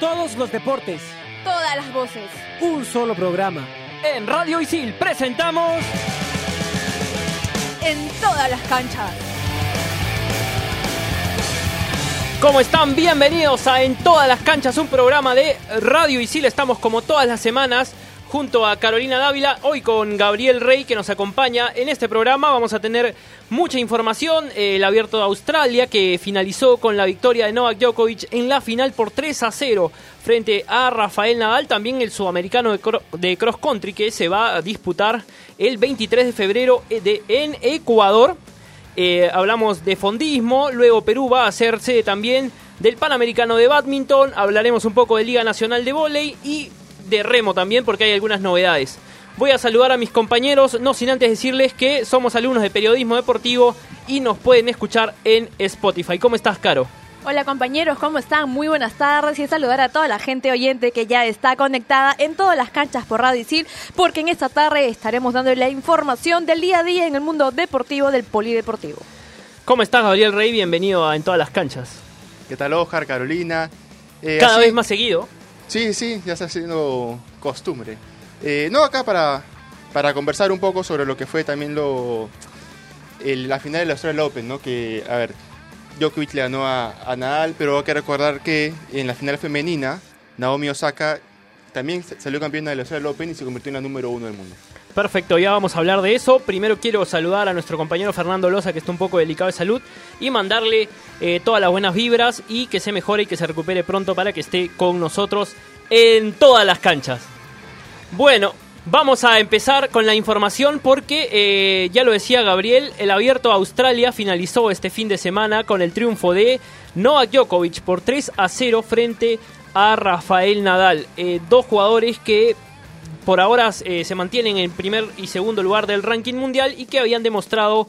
Todos los deportes. Todas las voces. Un solo programa. En Radio Isil presentamos. En todas las canchas. ¿Cómo están? Bienvenidos a En todas las canchas, un programa de Radio Isil. Estamos como todas las semanas junto a Carolina Dávila, hoy con Gabriel Rey que nos acompaña en este programa. Vamos a tener mucha información, el abierto de Australia que finalizó con la victoria de Novak Djokovic en la final por 3 a 0 frente a Rafael Nadal, también el sudamericano de, cross country que se va a disputar el 23 de febrero eh, en Ecuador. Eh, hablamos de fondismo, luego Perú va a hacerse también del Panamericano de Badminton, hablaremos un poco de Liga Nacional de Voley y de remo también porque hay algunas novedades. Voy a saludar a mis compañeros, no sin antes decirles que somos alumnos de periodismo deportivo y nos pueden escuchar en Spotify. ¿Cómo estás, Caro? Hola compañeros, ¿cómo están? Muy buenas tardes y saludar a toda la gente oyente que ya está conectada en todas las canchas por Radio Isil, porque en esta tarde estaremos dando la información del día a día en el mundo deportivo del polideportivo. ¿Cómo estás, Gabriel Rey? Bienvenido a En todas las canchas. ¿Qué tal, Ojar, Carolina? Eh, Cada vez más seguido. Sí, sí, ya está siendo costumbre. Eh, no, acá para, para conversar un poco sobre lo que fue también lo la final del Australian Open, ¿no? Que, a ver, Djokovic le ganó a, Nadal, pero hay que recordar que en la final femenina, Naomi Osaka también salió campeona del Australian Open y se convirtió en la número uno del mundo. Perfecto, ya vamos a hablar de eso. Primero quiero saludar a nuestro compañero Fernando Loza, que está un poco delicado de salud, y mandarle eh, todas las buenas vibras y que se mejore y que se recupere pronto para que esté con nosotros en todas las canchas. Bueno, vamos a empezar con la información porque, eh, ya lo decía Gabriel, el abierto Australia finalizó este fin de semana con el triunfo de Novak Djokovic por 3 a 0 frente a Rafael Nadal. Eh, dos jugadores que por ahora eh, se mantienen en primer y segundo lugar del ranking mundial y que habían demostrado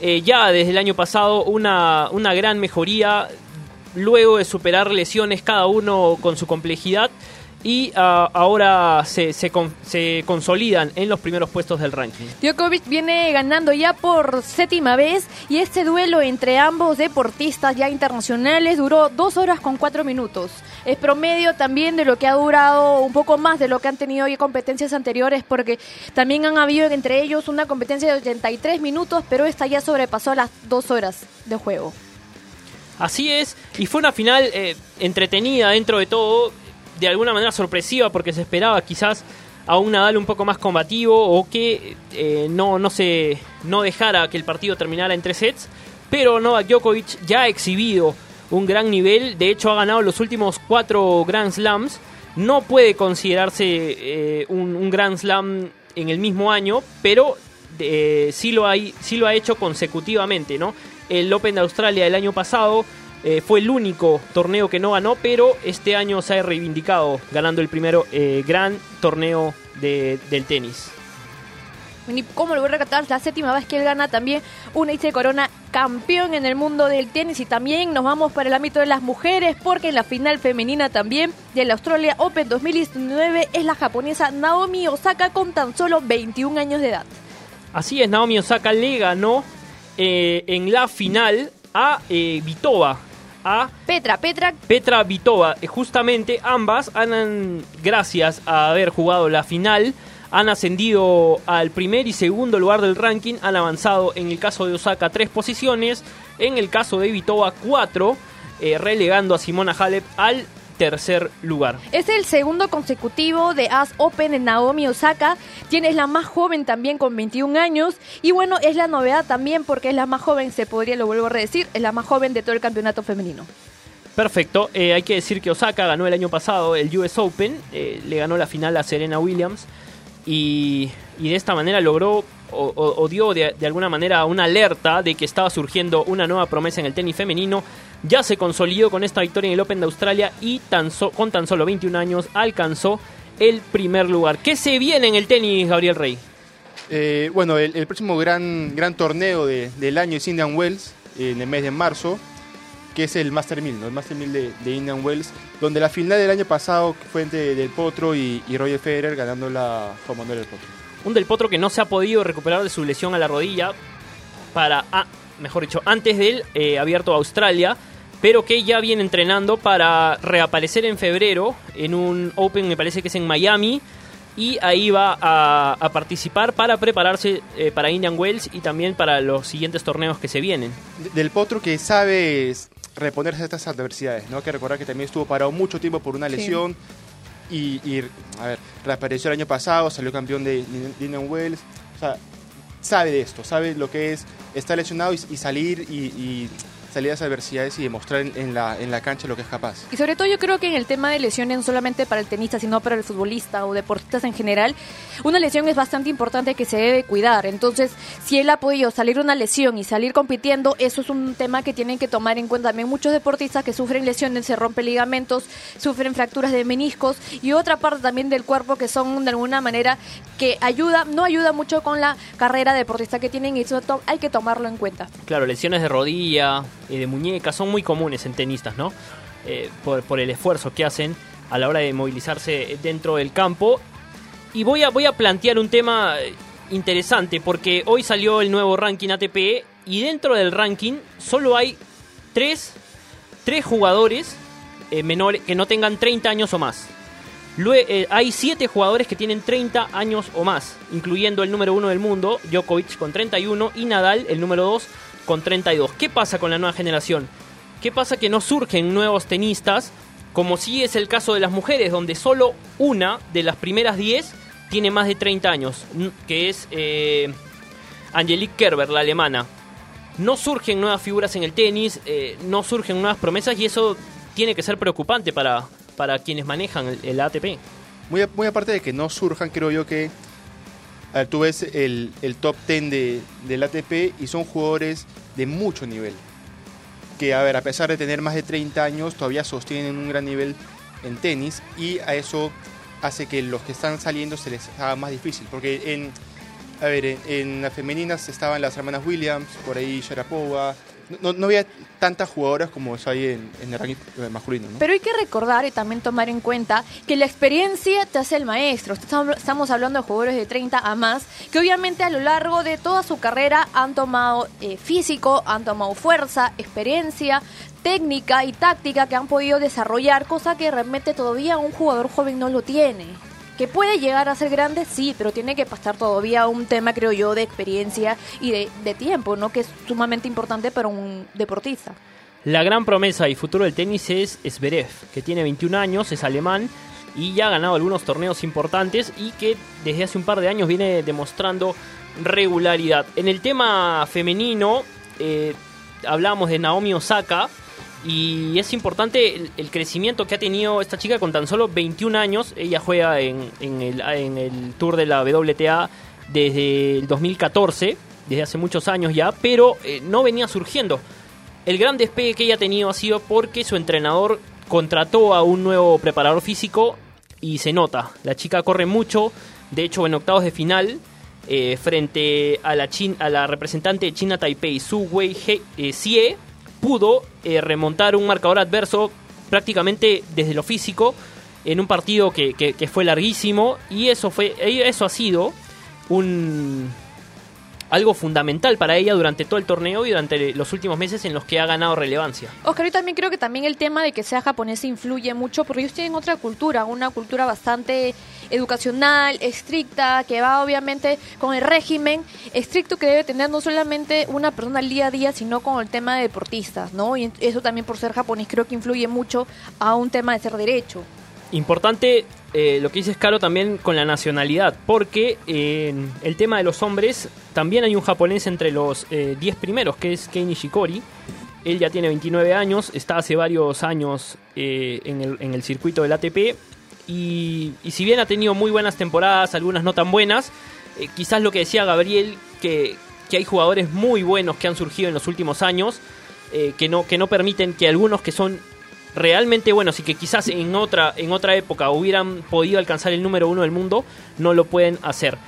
eh, ya desde el año pasado una, una gran mejoría luego de superar lesiones cada uno con su complejidad y ah, ahora se, se, se, consolidan en los primeros puestos del ranking. Djokovic viene ganando ya por séptima vez y este duelo entre ambos deportistas ya internacionales duró dos horas con cuatro minutos. Es promedio también de lo que ha durado un poco más de lo que han tenido ya competencias anteriores porque también han habido entre ellos una competencia de 83 minutos, pero esta ya sobrepasó las dos horas de juego. Así es, y fue una final eh, entretenida dentro de todo de alguna manera sorpresiva porque se esperaba quizás a un Nadal un poco más combativo o que eh, no, no, se, no dejara que el partido terminara en tres sets. Pero Novak Djokovic ya ha exhibido un gran nivel, de hecho ha ganado los últimos cuatro Grand Slams. No puede considerarse eh, un, Grand Slam en el mismo año, pero eh, sí, lo sí lo ha hecho consecutivamente. ¿no? El Open de Australia el año pasado eh, fue el único torneo que no ganó, pero este año se ha reivindicado ganando el primero eh, gran torneo del tenis. Y como lo voy a recatar, la séptima vez que él gana también una de corona campeón en el mundo del tenis y también nos vamos para el ámbito de las mujeres porque en la final femenina también del Australia Open 2019 es la japonesa Naomi Osaka con tan solo 21 años de edad. Así es, Naomi Osaka le ganó eh, en la final a Vitova, a Petra, Petra. Petra Vitova. Eh, justamente ambas han, gracias a haber jugado la final, han ascendido al primer y segundo lugar del ranking, han avanzado en el caso de Osaka tres posiciones, en el caso de Vitova cuatro, eh, relegando a Simona Halep al tercer lugar. Es el segundo consecutivo de As Open en Naomi Osaka. Tiene la más joven también con 21 años. Y bueno, es la novedad también porque es la más joven, se podría, lo vuelvo a decir, es la más joven de todo el campeonato femenino. Perfecto, eh, hay que decir que Osaka ganó el año pasado el US Open, eh, le ganó la final a Serena Williams y, de esta manera logró o, dio de, alguna manera una alerta de que estaba surgiendo una nueva promesa en el tenis femenino ya se consolidó con esta victoria en el Open de Australia y tan con tan solo 21 años alcanzó el primer lugar. ¿Qué se viene en el tenis, Gabriel Rey? Eh, bueno, el, próximo gran, gran torneo del año es Indian Wells, en el mes de marzo, que es el Master 1000, ¿no? el Master 1000 de, Indian Wells, donde la final del año pasado fue entre Del Potro y, Roger Federer ganando la Juan Del Potro. Un Del Potro que no se ha podido recuperar de su lesión a la rodilla para, ah, mejor dicho, antes del eh, abierto a Australia pero que ya viene entrenando para reaparecer en febrero en un Open, me parece que es en Miami, y ahí va a, a participar para prepararse eh, para Indian Wells y también para los siguientes torneos que se vienen. De- Del potro que sabe reponerse a estas adversidades, ¿no? Hay que recordar que también estuvo parado mucho tiempo por una Sí. Y, y, a ver, reapareció el año pasado, salió campeón de Indian Wells, o sea, sabe de esto, sabe lo que es estar lesionado y, salir y salir a esas adversidades y demostrar en, en la, en la cancha lo que es capaz. Y sobre todo yo creo que en el tema de lesiones, no solamente para el tenista, sino para el futbolista o deportistas en general, una lesión es bastante importante que se debe cuidar. Entonces, si él ha podido salir de una lesión y salir compitiendo, eso es un tema que tienen que tomar en cuenta también muchos deportistas que sufren lesiones, se rompen ligamentos, sufren fracturas de meniscos y otra parte también del cuerpo que son de alguna manera que ayuda, no ayuda mucho con la carrera deportista que tienen y eso hay que tomarlo en cuenta. Claro, lesiones de rodilla, eh, de muñeca, son muy comunes en tenistas, ¿no? Eh, por, el esfuerzo que hacen a la hora de movilizarse dentro del campo. Y voy a, voy a plantear un tema eh, interesante, porque hoy salió el nuevo ranking ATP y dentro del ranking solo hay tres, tres jugadores menores que no tengan 30 años o más. Hay 7 jugadores que tienen 30 años o más, incluyendo el número 1 del mundo, Djokovic con 31 y Nadal, el número 2, con 32. ¿Qué pasa con la nueva generación? ¿Qué pasa que no surgen nuevos tenistas, como sí es el caso de las mujeres, donde solo una de las primeras 10 tiene más de 30 años, que es eh, Angelique Kerber, la alemana? No surgen nuevas figuras en el tenis, eh, no surgen nuevas promesas y eso tiene que ser preocupante para, para quienes manejan el, ATP. Muy, aparte de que no surjan, creo yo que ver, tú ves el, el top 10 de, del ATP y son jugadores de mucho nivel. Que, a ver, a pesar de tener más de 30 años, todavía sostienen un gran nivel en tenis y a eso hace que los que están saliendo se les haga más difícil. Porque en, a ver, en, en las femeninas estaban las hermanas Williams, por ahí Sharapova. No, no había tantas jugadoras como hay en, en el ranking masculino, ¿no? Pero hay que recordar y también tomar en cuenta que la experiencia te hace el maestro. Estamos hablando de jugadores de 30 a más, que obviamente a lo largo de toda su carrera han tomado eh, físico, han tomado fuerza, experiencia, técnica y táctica que han podido desarrollar, cosa que realmente todavía un jugador joven no lo tiene. Que puede llegar a ser grande, sí, pero tiene que pasar todavía un tema, creo yo, de experiencia y de, tiempo, ¿no? Que es sumamente importante para un deportista. La gran promesa y futuro del tenis es Zverev, que tiene 21 años, es alemán y ya ha ganado algunos torneos importantes y que desde hace un par de años viene demostrando regularidad. En el tema femenino, eh, hablamos de Naomi Osaka y es importante el, crecimiento que ha tenido esta chica con tan solo 21 años. Ella juega en, en el, en el Tour de la WTA desde el 2014, desde hace muchos años ya, pero eh, no venía surgiendo. El gran despegue que ella ha tenido ha sido porque su entrenador contrató a un nuevo preparador físico y se nota. La chica corre mucho, de hecho en octavos de final, eh, frente a la, chin- a la representante de China Taipei, Su Wei He- eh, pudo eh, remontar un marcador adverso prácticamente desde lo físico en un partido que, que- que fue larguísimo. Y eso, fue, eso ha sido un, algo fundamental para ella durante todo el torneo y durante los últimos meses en los que ha ganado relevancia. Oscar, yo también creo que también el tema de que sea japonesa influye mucho porque ellos tienen otra cultura, una cultura bastante educacional, estricta, que va obviamente con el régimen estricto que debe tener no solamente una persona al día a día, sino con el tema de deportistas, ¿no? Y eso también por ser japonés creo que influye mucho a un tema de ser derecho. Importante eh, lo que dices, Caro, también con la nacionalidad, porque eh, el tema de los hombres también hay un japonés entre los 10 primeros, que es Kei Nishikori. Él ya tiene 29 años, está hace varios años eh, en, el, en el circuito del ATP. Y, si bien ha tenido muy buenas temporadas, algunas no tan buenas, eh, quizás lo que decía Gabriel, que, que hay jugadores muy buenos que han surgido en los últimos años, eh, que, no, que no permiten que algunos que son realmente buenos y que quizás en otra, en otra época hubieran podido alcanzar el número uno del mundo, no lo pueden hacer.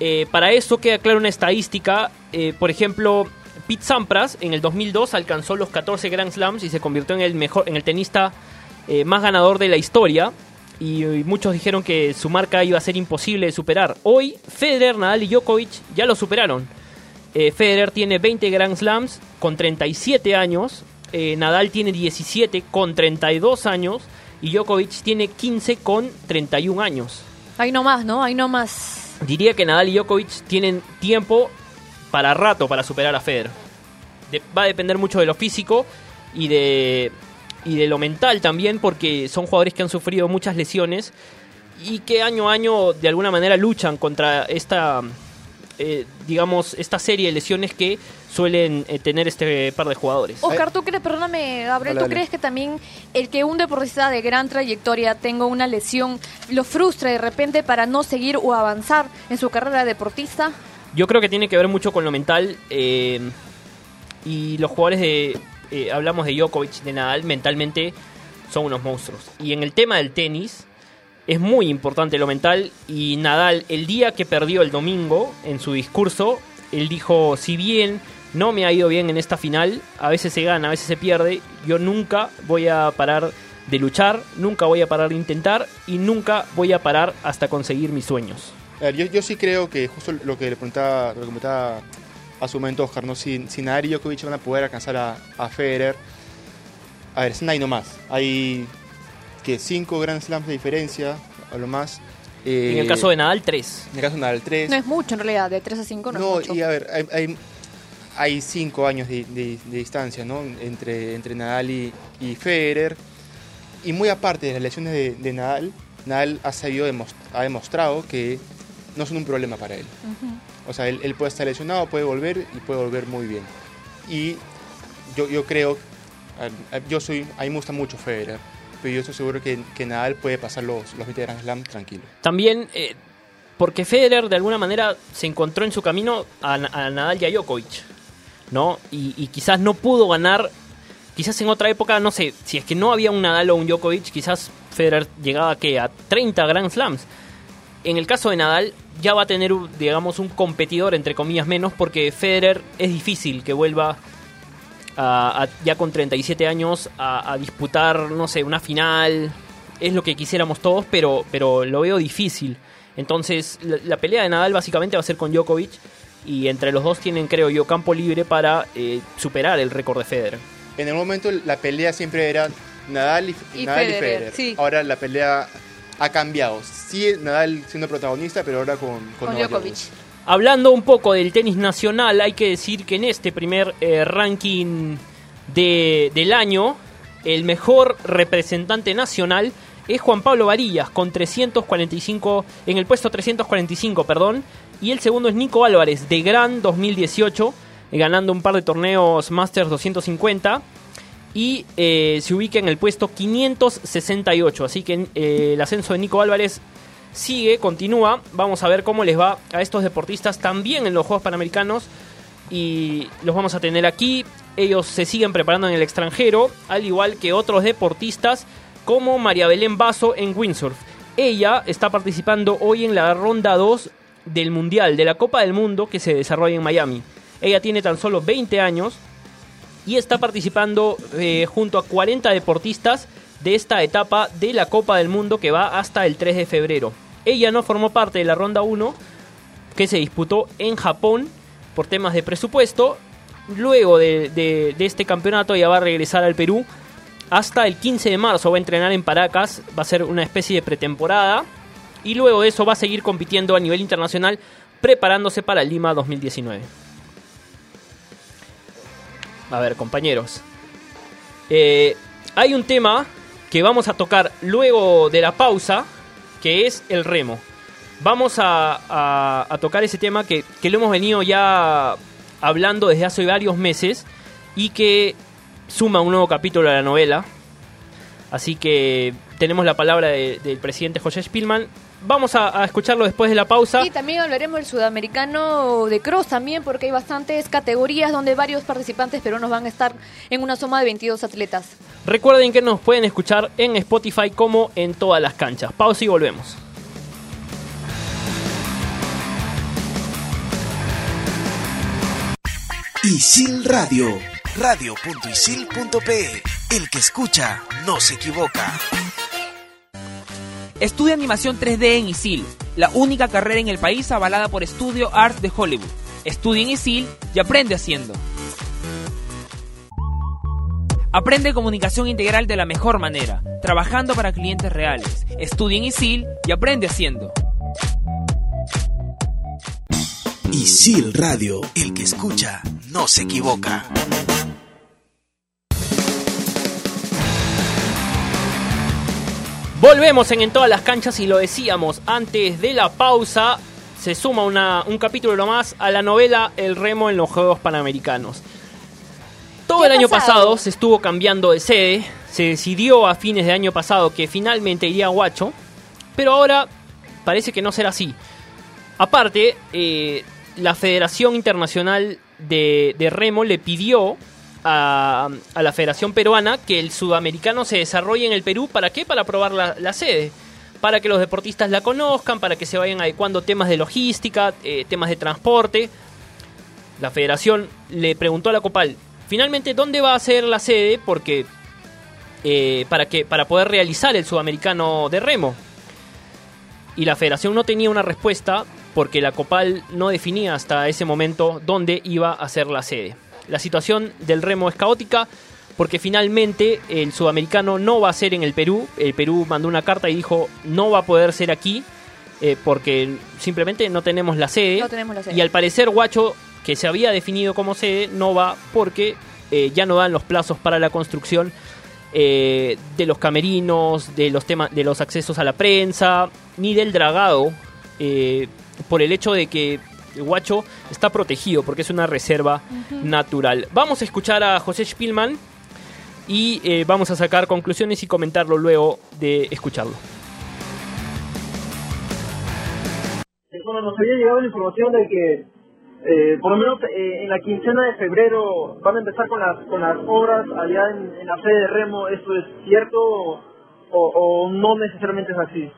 Eh, para eso queda clara una estadística, eh, por ejemplo, Pete Sampras en el 2002 alcanzó los 14 Grand Slams y se convirtió en el mejor, en el tenista eh, más ganador de la historia. Y, y muchos dijeron que su marca iba a ser imposible de superar. Hoy, Federer, Nadal y Djokovic ya lo superaron. Federer tiene 20 Grand Slams con 37 años. Eh, Nadal tiene 17 con 32 años y Djokovic tiene 15 con 31 años. Ahí nomás, ¿no? Ahí nomás. Diría que Nadal y Djokovic tienen tiempo para rato para superar a Federer. De- va a depender mucho de lo físico y de, y de lo mental también, porque son jugadores que han sufrido muchas lesiones y que año a año de alguna manera luchan contra esta, eh, digamos, esta serie de lesiones que suelen eh, tener este par de jugadores. Oscar, ¿tú crees, perdóname, Gabriel, Dale, ¿tú dale. crees que también el que un deportista de gran trayectoria tenga una lesión lo frustra de repente para no seguir o avanzar en su carrera de deportista? Yo creo que tiene que ver mucho con lo mental. eh, y los jugadores de. eh, hablamos de Djokovic, de Nadal, mentalmente son unos monstruos. Y en el tema del tenis, es muy importante lo mental. Y Nadal, el día que perdió el domingo, en su discurso, él dijo: Si bien no me ha ido bien en esta final, a veces se gana, a veces se pierde, yo nunca voy a parar de luchar, nunca voy a parar de intentar y nunca voy a parar hasta conseguir mis sueños. A ver, yo, yo sí creo que justo lo que le preguntaba, lo que comentaba a su momento Oscar, ¿no? si, si Nadal y Djokovic van a poder alcanzar a, a Federer, a ver, nomás. Hay que cinco Grand Slams de diferencia, a lo más. Eh, En el caso de Nadal, 3. en el caso de Nadal, tres. No es mucho en realidad, de 3 a 5 no, No, es mucho. y a ver, hay, hay, hay cinco años de, de- de distancia, ¿no? Entre, entre Nadal y, y Federer. Y muy aparte de las lesiones de, de Nadal, Nadal ha, sabido ha demostrado que no son un problema para él. Ujú. O sea, él, él puede estar lesionado, puede volver y puede volver muy bien. Y yo, yo creo, yo soy, a mí me gusta mucho Federer, pero yo estoy seguro que, que Nadal puede pasar los, los 20 Grand Slam tranquilo. También eh, porque Federer de alguna manera se encontró en su camino a, Nadal y a Djokovic, ¿no? Y, quizás no pudo ganar, quizás en otra época, no sé, si es que no había un Nadal o un Djokovic, quizás Federer llegaba ¿qué? a 30 Grand Slams. En el caso de Nadal ya va a tener, digamos, un competidor, entre comillas, menos, porque Federer es difícil que vuelva a- a- ya con 37 años a, a disputar, no sé, una final. Es lo que quisiéramos todos, pero, pero lo veo difícil. Entonces, la, la pelea de Nadal básicamente va a ser con Djokovic. Y entre los dos tienen, creo yo, campo libre para eh, superar el récord de Federer. En el momento la pelea siempre era Nadal y, Y Nadal y Federer, Federer. sí. Ahora la pelea ha cambiado. Sí, Nadal siendo protagonista, pero ahora con, con, Djokovic. Hablando un poco del tenis nacional, hay que decir que en este primer eh, ranking de- del año, el mejor representante nacional es Juan Pablo Varillas, con 345, en el puesto 345, perdón, y el segundo es Nico Álvarez, de Gran 2018, eh, ganando un par de torneos Masters 250, y eh, se ubica en el puesto 568, así que eh, el ascenso de Nico Álvarez sigue, continúa. Vamos a ver cómo les va a estos deportistas también en los Juegos Panamericanos. Y los vamos a tener aquí. Ellos se siguen preparando en el extranjero, al igual que otros deportistas como María Belén Basso en windsurf. Ella está participando hoy en la ronda 2 del Mundial, de la Copa del Mundo que se desarrolla en Miami. Ella tiene tan solo 20 años y está participando eh, junto a 40 deportistas de esta etapa de la Copa del Mundo que va hasta el 3 de febrero. Ella no formó parte de la ronda 1 que se disputó en Japón por temas de presupuesto. Luego de, este campeonato ella va a regresar al Perú hasta el 15 de marzo. Va a entrenar en Paracas, va a ser una especie de pretemporada. Y luego de eso va a seguir compitiendo a nivel internacional preparándose para Lima 2019. A ver, compañeros. Eh, hay un tema que vamos a tocar luego de la pausa, que es el remo. Vamos a, tocar ese tema que, que lo hemos venido ya hablando desde hace varios meses y que suma un nuevo capítulo a la novela. Así que tenemos la palabra de- del presidente José Spielman. Vamos a, a escucharlo después de la pausa. Y también hablaremos del sudamericano de cross también, porque hay bastantes categorías donde varios participantes peruanos van a estar en una suma de 22 atletas. Recuerden que nos pueden escuchar en Spotify como en todas las canchas. Pausa y volvemos. Isil Radio, radio.isil.pe. El que escucha no se equivoca. Estudia animación 3D en ISIL, la única carrera en el país avalada por Studio Arts de Hollywood. Estudia en ISIL y aprende haciendo. Aprende comunicación integral de la mejor manera, trabajando para clientes reales. Estudia en ISIL y aprende haciendo. Isil Radio, el que escucha no se equivoca. Volvemos en, en todas las canchas y lo decíamos antes de la pausa. Se suma una- un capítulo más a la novela El remo en los Juegos Panamericanos. Todo ¿Qué el año pasado? se estuvo cambiando de sede. Se decidió a fines de año pasado que finalmente iría a Huacho. Pero ahora parece que no será así. Aparte, eh, la Federación Internacional de, de Remo le pidió a, a la Federación Peruana que el sudamericano se desarrolle en el Perú. ¿Para qué? Para probar la, la sede. Para que los deportistas la conozcan, para que se vayan adecuando temas de logística, eh, temas de transporte. La Federación le preguntó a la Copal, finalmente, ¿dónde va a ser la sede? Porque eh, para, que, para poder realizar el sudamericano de remo. Y la federación no tenía una respuesta porque la Copal no definía hasta ese momento dónde iba a ser la sede. La situación del remo es caótica porque finalmente el sudamericano no va a ser en el Perú. El Perú mandó una carta y dijo no va a poder ser aquí eh, porque simplemente no tenemos la sede. No tenemos la sede. Y al parecer Guacho, que se había definido como sede, no va porque eh, ya no dan los plazos para la construcción eh, de los camerinos, de los temas, de los accesos a la prensa, ni del dragado, eh, por el hecho de que Guacho está protegido porque es una reserva natural. Vamos a escuchar a José Spielman y eh, vamos a sacar conclusiones y comentarlo luego de escucharlo. Bueno, nos había llegado la información de que, eh, por lo menos eh, en la quincena de febrero, van a empezar con las, con las obras allá en, en la sede de Remo. ¿Esto es cierto o, o no necesariamente es así?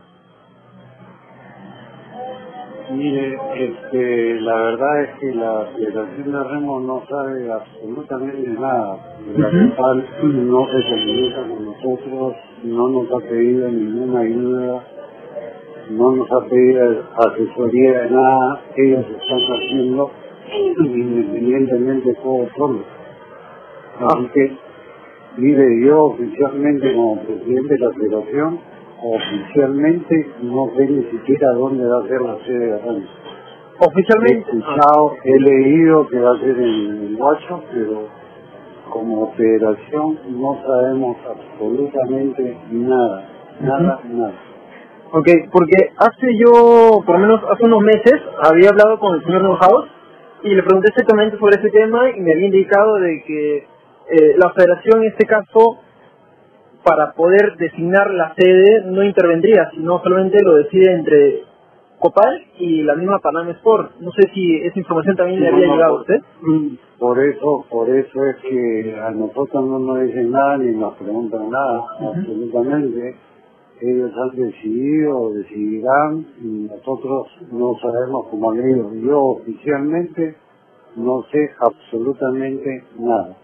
Mire, este, la verdad es que la Federación de Remo no sabe absolutamente nada. La Copal no se comunica con nosotros, no nos ha pedido ninguna ayuda, no nos ha pedido asesoría de nada. Ellos están haciendo independientemente todo solo. Así que, mire, yo oficialmente como presidente de la Federación, oficialmente no sé ni siquiera dónde va a ser la sede de. He Oficialmente. escuchado, he leído que va a ser en Guacho, pero como federación no sabemos absolutamente nada, nada, nada. Ok, porque hace yo, por lo menos hace unos meses, había hablado con el señor Neuhaus y le pregunté exactamente sobre ese tema y me había indicado de que eh, la federación en este caso, para poder designar la sede, no intervendría, sino solamente lo decide entre Copal y la misma Panam Sport. No sé si esa información también le había No, llegado a usted. Mm, Por eso, por eso es que a nosotros no nos dicen nada ni nos preguntan nada, absolutamente. Ellos han decidido, decidirán, y nosotros no sabemos cómo le digo. Yo oficialmente no sé absolutamente nada.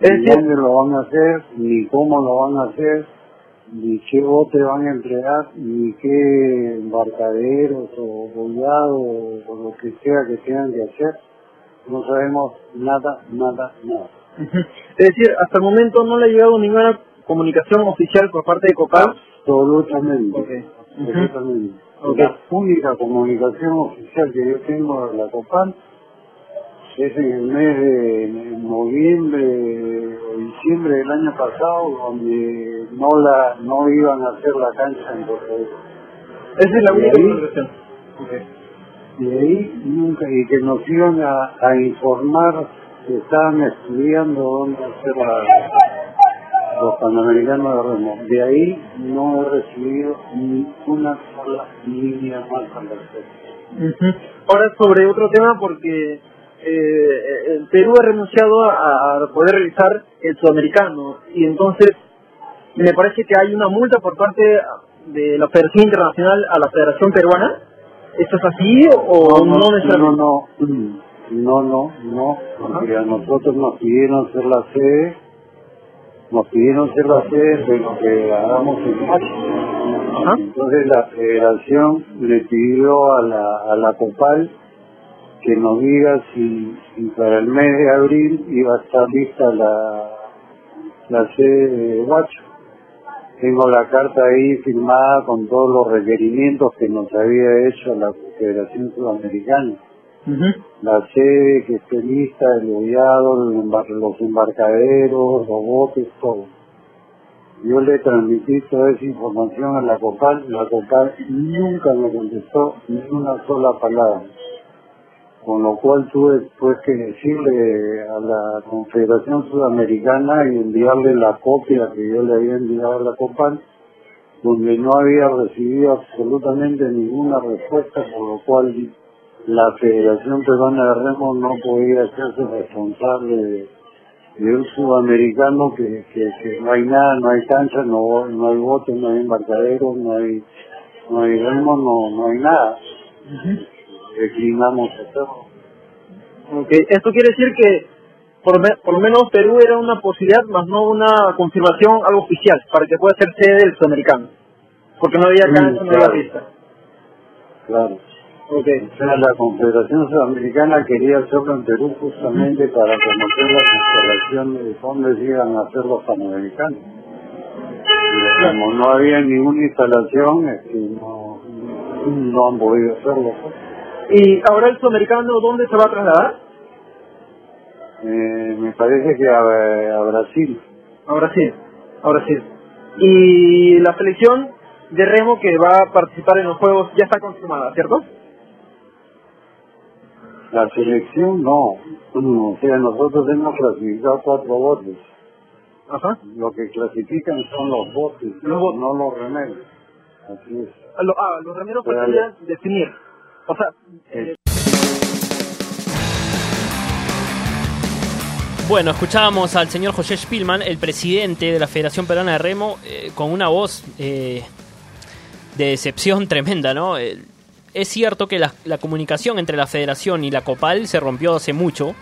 Es Ni decir, dónde lo van a hacer, ni cómo lo van a hacer, ni qué bote van a entregar, ni qué embarcaderos o bollado o lo que sea que tengan que hacer. No sabemos nada, nada, nada. es decir, hasta el momento no le ha llegado ninguna comunicación oficial por parte de Copal. Absolutamente. Ok. La única comunicación oficial que yo tengo de la COPAN es en el mes de noviembre o diciembre del año pasado, donde no la no iban a hacer la cancha en Rico. Esa es la ¿Y única comunicación. Y ahí nunca, y que nos iban a, a informar que estaban estudiando dónde hacer la, los panamericanos de remo. De ahí no he recibido ni una sola línea más al respecto. Ahora sobre otro tema porque eh, el Perú ha renunciado a, a poder realizar el sudamericano y entonces me parece que hay una multa por parte de la Federación Internacional a la Federación Peruana. ¿Esto es así o no, no, no, no, no, no, porque a nosotros nos pidieron ser la sede, nos pidieron ser la sede de lo que hagamos en mayo. Entonces la federación le pidió a la, a la COPAL que nos diga si, si para el mes de abril iba a estar lista la, la sede de Huacho. Tengo la carta ahí firmada con todos los requerimientos que nos había hecho la Federación Sudamericana. La sede que esté lista, el embar- los embarcaderos, los botes, todo. Yo le transmití toda esa información a la COPAL, la COPAL nunca me contestó ni una sola palabra. Con lo cual tuve pues que decirle a la Confederación Sudamericana y enviarle la copia que yo le había enviado a la COPAL, donde no había recibido absolutamente ninguna respuesta, por lo cual la Federación Peruana de Remo no podía hacerse responsable de, de un sudamericano que, que, que no hay nada, no hay cancha, no, no hay bote, no hay embarcadero, no hay, no hay remo, no, no hay nada. Declinamos hacerlo. Ok, Esto quiere decir que por, me- por lo menos Perú era una posibilidad, más no una confirmación, algo oficial, para que pueda ser sede del sudamericano. Porque no había cancha, no había claro. pista. Claro. Ok. O sea, la Confederación Sudamericana quería hacerlo en Perú justamente para conocer las instalaciones de se iban a hacer los panamericanos. Pero como no había ninguna instalación, este, no, no han podido hacerlo. pues. ¿Y ahora el sudamericano dónde se va a trasladar? Eh, me parece que a, a Brasil. Ahora sí, ahora sí. Y la selección de remo que va a participar en los juegos ya está confirmada, ¿cierto? La selección no. Mm, O sea, nosotros hemos clasificado cuatro botes. Ajá. Lo que clasifican son los botes, Los botes. no los remedios. Así es. Ah, lo- ah, los remeros faltaría definir. O sea, Eh, Bueno, escuchábamos al señor José Spielman, el presidente de la Federación Peruana de Remo, eh, con una voz eh, de decepción tremenda, ¿no? Eh, es cierto que la, comunicación entre la Federación y la Copal se rompió hace mucho,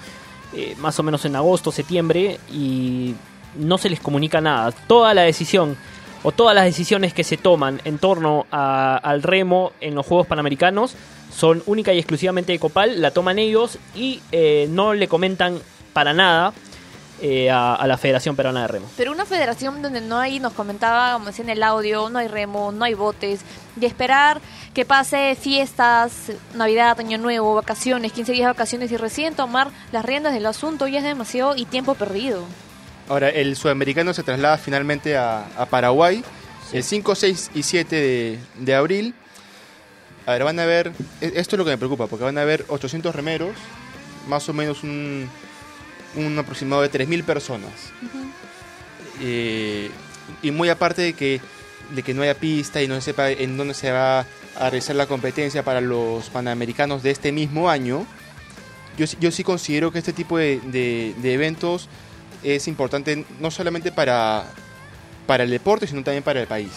eh, más o menos en agosto, septiembre, y no se les comunica nada. Toda la decisión o todas las decisiones que se toman en torno a- al remo en los Juegos Panamericanos son única y exclusivamente de Copal, la toman ellos y eh, no le comentan para nada eh, a, a la Federación Peruana de Remo. Pero una federación donde no hay, nos comentaba, como decía en el audio, no hay remo, no hay botes, y esperar que pase fiestas, Navidad, Año Nuevo, vacaciones, 15 días de vacaciones y recién tomar las riendas del asunto ya es demasiado y tiempo perdido. Ahora, el sudamericano se traslada finalmente a, a Paraguay el 5, 6 y 7 de, de abril. A ver, van a ver, e- esto es lo que me preocupa, porque van a haber 800 remeros, más o menos un, un aproximado de 3.000 personas. Eh, y muy aparte de que, de que no haya pista y no se sepa en dónde se va a realizar la competencia para los panamericanos de este mismo año, yo, sí- yo sí considero que este tipo de, de- de eventos es importante no solamente para, para el deporte, sino también para el país.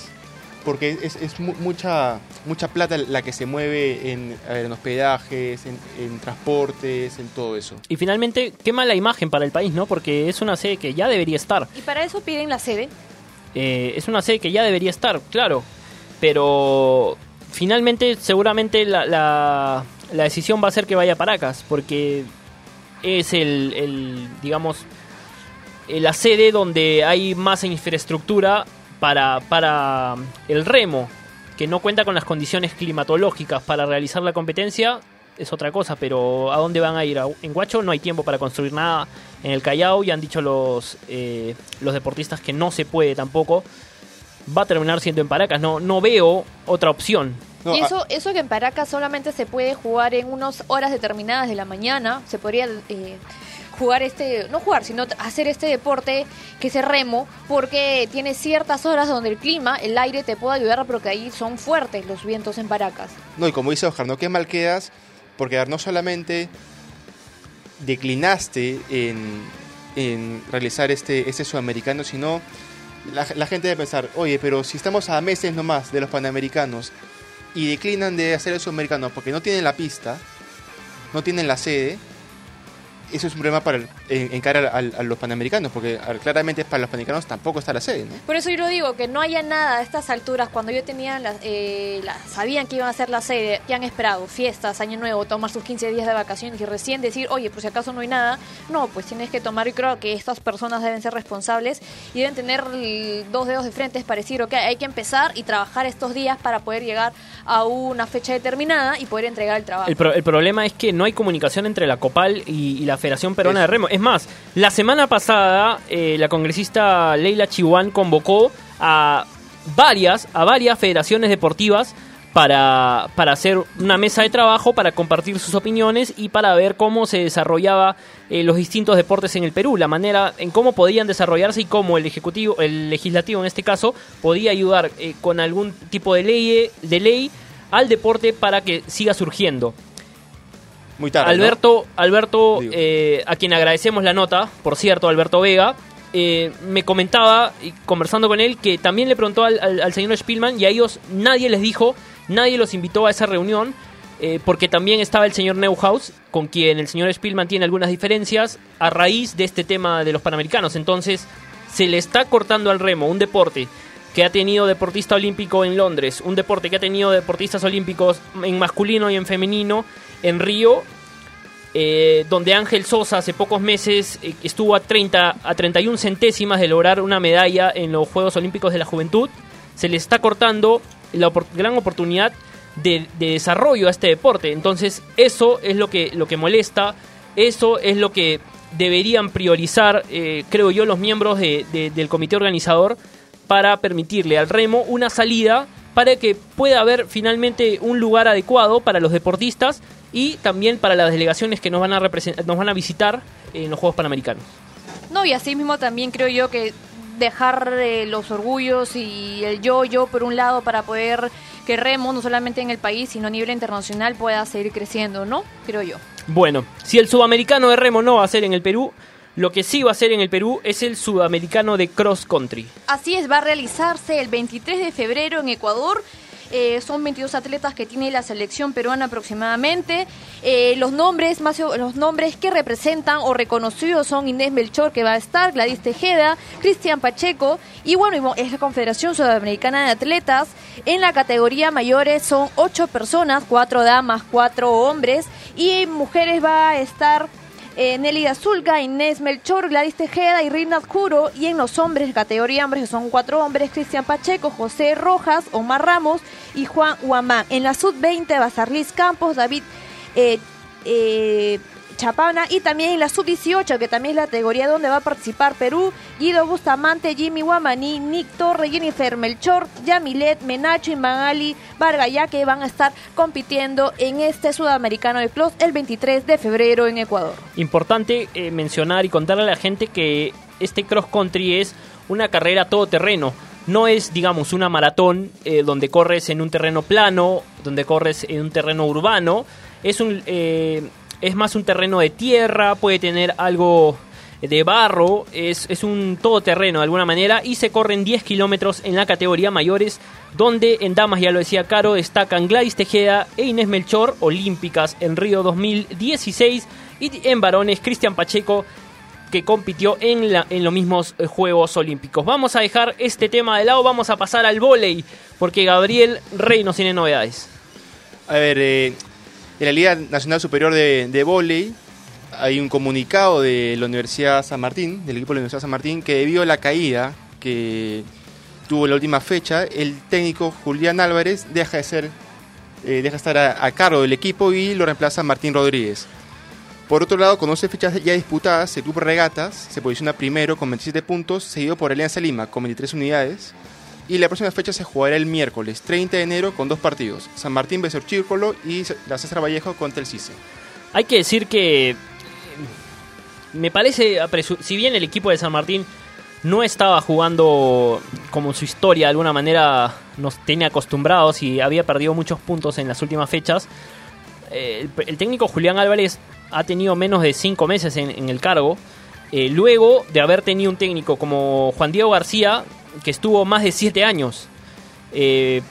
Porque es, es mu- mucha, mucha plata la que se mueve en, ver, en hospedajes, en, en transportes, en todo eso. Y finalmente, qué mala imagen para el país, ¿no? Porque es una sede que ya debería estar. Y para eso piden la sede. Eh, es una sede que ya debería estar, claro. Pero finalmente, seguramente la, la, decisión va a ser que vaya a Paracas, porque es el, digamos, la sede donde hay más infraestructura para, para el remo, que no cuenta con las condiciones climatológicas para realizar la competencia, es otra cosa, pero ¿a dónde van a ir? En Guacho no hay tiempo para construir nada. En el Callao ya han dicho los, eh, los deportistas que no se puede tampoco. Va a terminar siendo en Paracas. No, no veo otra opción. No, y a- eso, eso que en Paracas solamente se puede jugar en unas horas determinadas de la mañana, se podría eh, jugar este, no jugar, sino hacer este deporte que es el remo, porque tiene ciertas horas donde el clima, el aire te puede ayudar, porque ahí son fuertes los vientos en Paracas. No, y como dice Oscar, no que mal quedas, porque no solamente declinaste en, en realizar este, este sudamericano, sino la, gente debe pensar, oye, pero si estamos a meses nomás de los panamericanos y declinan de hacer el sudamericano porque no tienen la pista, no tienen la sede, eso es un problema para el, en, en cara a, a los panamericanos, porque claramente para los panamericanos tampoco está la sede, ¿no? Por eso yo lo digo, que no haya nada a estas alturas, cuando yo tenía, la, eh, la- sabían que iban a hacer la sede, que han esperado, fiestas, año nuevo, tomar sus 15 días de vacaciones y recién decir, oye, por si acaso no hay nada, no, pues tienes que tomar, y creo que estas personas deben ser responsables y deben tener dos dedos de frente para decir, ok, hay que empezar y trabajar estos días para poder llegar a una fecha determinada y poder entregar el trabajo. El, pro- el problema es que no hay comunicación entre la COPAL y, y la Federación Peruana de. Remo. Es más, la semana pasada eh, la congresista Leila Chihuán convocó a varias, a varias federaciones deportivas para, para hacer una mesa de trabajo, para compartir sus opiniones y para ver cómo se desarrollaba eh, los distintos deportes en el Perú, la manera en cómo podían desarrollarse y cómo el ejecutivo, el legislativo en este caso, podía ayudar eh, con algún tipo de ley, de ley al deporte para que siga surgiendo. Muy tarde. ¿no? Alberto, Alberto eh, a quien agradecemos la nota, por cierto, Alberto Vega, eh, me comentaba, y conversando con él, que también le preguntó al, al- al señor Spielman y a ellos nadie les dijo, nadie los invitó a esa reunión, eh, porque también estaba el señor Neuhaus, con quien el señor Spielman tiene algunas diferencias a raíz de este tema de los Panamericanos. Entonces, se le está cortando al remo un deporte que ha tenido deportista olímpico en Londres, un deporte que ha tenido deportistas olímpicos en masculino y en femenino en Río, eh, donde Ángel Sosa hace pocos meses eh, estuvo a 30 a 31 centésimas de lograr una medalla en los Juegos Olímpicos de la Juventud, se le está cortando la gran oportunidad de, de desarrollo a este deporte. Entonces, eso es lo que, lo que molesta, eso es lo que deberían priorizar, eh, creo yo, los miembros de- del comité organizador para permitirle al remo una salida para que pueda haber finalmente un lugar adecuado para los deportistas y también para las delegaciones que nos van a, nos van a visitar en los Juegos Panamericanos. No, y así mismo también creo yo que dejar eh, los orgullos y el yo-yo por un lado para poder que Remo, no solamente en el país, sino a nivel internacional, pueda seguir creciendo, ¿no? Creo yo. Bueno, si el sudamericano de remo no va a ser en el Perú, lo que sí va a ser en el Perú es el sudamericano de cross country. Así es, va a realizarse el 23 de febrero en Ecuador. Eh, son 22 atletas que tiene la selección peruana aproximadamente. Eh, los nombres más los nombres que representan o reconocidos son Inés Melchor que va a estar, Gladys Tejeda, Cristian Pacheco y bueno, es la Confederación Sudamericana de Atletas. En la categoría mayores son ocho personas, cuatro damas, cuatro hombres y mujeres va a estar eh, Nelly Azulga, Inés Melchor, Gladys Tejeda y Rina Oscuro. Y en los hombres, categoría hombres, que son cuatro hombres, Cristian Pacheco, José Rojas, Omar Ramos y Juan Huamán. En la sub-20, Bazarlis Campos, David eh, eh, Chapana. Y también en la sub-18, que también es la categoría donde va a participar Perú, Guido Bustamante, Jimmy Guamaní, Nick Torre, Jennifer Melchor, Yamilet, Menacho y Magali Vargaya, que van a estar compitiendo en este sudamericano de Plus el 23 de febrero en Ecuador. Importante eh, mencionar y contarle a la gente que este cross country es una carrera todoterreno. No es, digamos, una maratón eh, donde corres en un terreno plano, donde corres en un terreno urbano. Es, un, eh, es más un terreno de tierra, puede tener algo de barro, es, es un todoterreno de alguna manera y se corren 10 kilómetros en la categoría mayores, donde en damas, ya lo decía Caro, destacan Gladys Tejeda e Inés Melchor, olímpicas en Río 2016, y en varones Cristian Pacheco, que compitió en, en los mismos eh, Juegos Olímpicos. Vamos a dejar este tema de lado, vamos a pasar al vóley, porque Gabriel Rey nos tiene novedades. A ver, eh, en la Liga Nacional Superior de, de Voley hay un comunicado de la Universidad San Martín, del equipo de la Universidad San Martín, que debido a la caída que tuvo la última fecha, el técnico Julián Álvarez deja de ser, eh, deja de estar a, a cargo del equipo y lo reemplaza Martín Rodríguez. Por otro lado, con 11 fechas ya disputadas, el Club Regatas se posiciona primero con 27 puntos, seguido por Alianza Lima con 23 unidades. Y la próxima fecha se jugará el miércoles 30 de enero con dos partidos: San Martín Besor Círculo y la César Vallejo contra el CICE. Hay que decir que eh, me parece, si bien el equipo de San Martín no estaba jugando como su historia de alguna manera nos tiene acostumbrados y había perdido muchos puntos en las últimas fechas, eh, el, técnico Julián Álvarez ha tenido menos de cinco meses en, en el cargo. eh, luego de haber tenido un técnico como Juan Diego García, que estuvo más de siete años. Eh,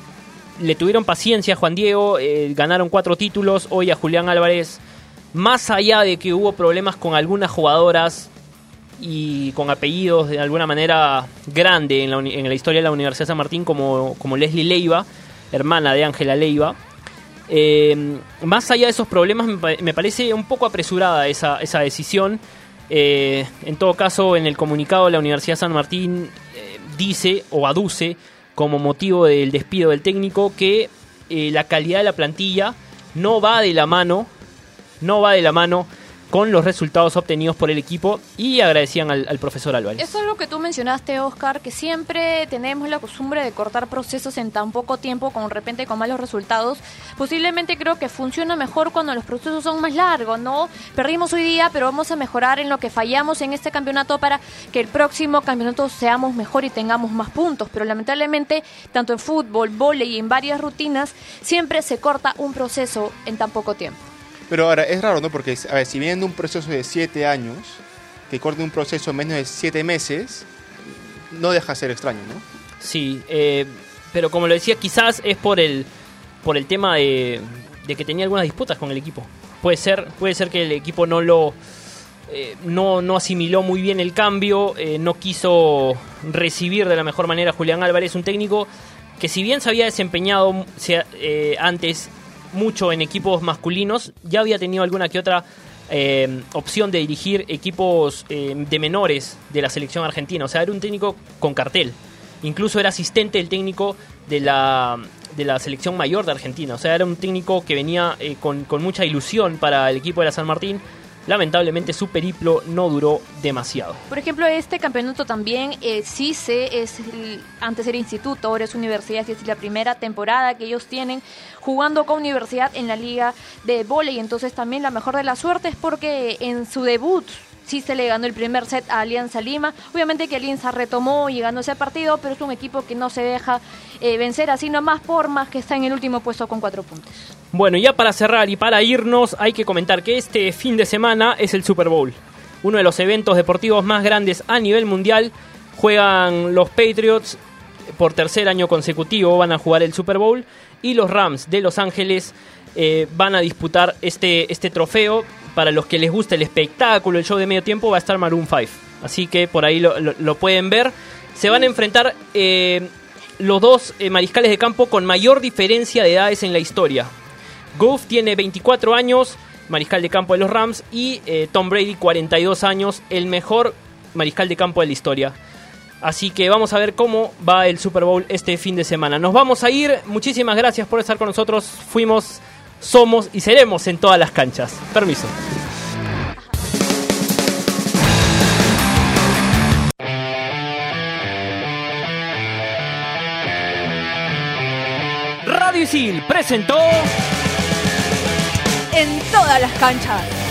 le tuvieron paciencia a Juan Diego, eh, ganaron cuatro títulos. Hoy a Julián Álvarez más allá de que hubo problemas con algunas jugadoras y con apellidos de alguna manera grande en la, historia de la Universidad de San Martín, como, como Leslie Leiva, hermana de Ángela Leiva, eh, más allá de esos problemas, me, pa- me parece un poco apresurada esa, esa decisión. En todo caso, en el comunicado de la Universidad de San Martín dice o aduce como motivo del despido del técnico que eh, la calidad de la plantilla no va de la mano, no va de la mano con los resultados obtenidos por el equipo y agradecían al, profesor Álvarez. Eso es lo que tú mencionaste, Oscar, que siempre tenemos la costumbre de cortar procesos en tan poco tiempo, con repente con malos resultados. Posiblemente creo que funciona mejor cuando los procesos son más largos, ¿no? Perdimos hoy día, pero vamos a mejorar en lo que fallamos en este campeonato para que el próximo campeonato seamos mejor y tengamos más puntos. Pero lamentablemente, tanto en fútbol, vóley y en varias rutinas, siempre se corta un proceso en tan poco tiempo. Pero ahora, es raro, ¿no? Porque, a ver, si vienen de un proceso de 7 años, que corte un proceso en menos de 7 meses, no deja de ser extraño, ¿no? Sí, eh, pero como lo decía, quizás es por el por el tema de, de que tenía algunas disputas con el equipo. Puede ser, puede ser que el equipo no lo eh, no, no asimiló muy bien el cambio, eh, no quiso recibir de la mejor manera a Julián Álvarez, un técnico que si bien se había desempeñado se- antes mucho en equipos masculinos, ya había tenido alguna que otra eh, opción de dirigir equipos eh, de menores de la selección argentina. O sea, era un técnico con cartel. Incluso era asistente del técnico de la, de la selección mayor de Argentina. O sea, era un técnico que venía eh, con, con mucha ilusión para el equipo de la San Martín. Lamentablemente su periplo no duró demasiado. Por ejemplo, este campeonato también, eh, CICE, es antes era instituto, ahora es universidad, y es la primera temporada que ellos tienen jugando con universidad en la liga de vóley. Entonces también la mejor de la suerte es porque en su debut CICE le ganó el primer set a Alianza Lima. Obviamente que Alianza retomó y ganó ese partido, pero es un equipo que no se deja eh, vencer así nomás por más que está en el último puesto con cuatro puntos. Bueno, ya para cerrar y para irnos, hay que comentar que este fin de semana es el Super Bowl. Uno de los eventos deportivos más grandes a nivel mundial. Juegan los Patriots por tercer año consecutivo, van a jugar el Super Bowl. Y los Rams de Los Ángeles eh, van a disputar este, este trofeo. Para los que les gusta el espectáculo, el show de medio tiempo, va a estar Maroon 5. Así que por ahí lo, pueden ver. Se van a enfrentar eh, los dos eh, mariscales de campo con mayor diferencia de edades en la historia. Goff tiene 24 años, mariscal de campo de los Rams, y Tom Brady 42 años, el mejor mariscal de campo de la historia. Así que vamos a ver cómo va el Super Bowl este fin de semana. Nos vamos a ir. Muchísimas gracias por estar con nosotros. Fuimos, somos y seremos en todas las canchas. Permiso. Radio Isil presentó En todas las canchas.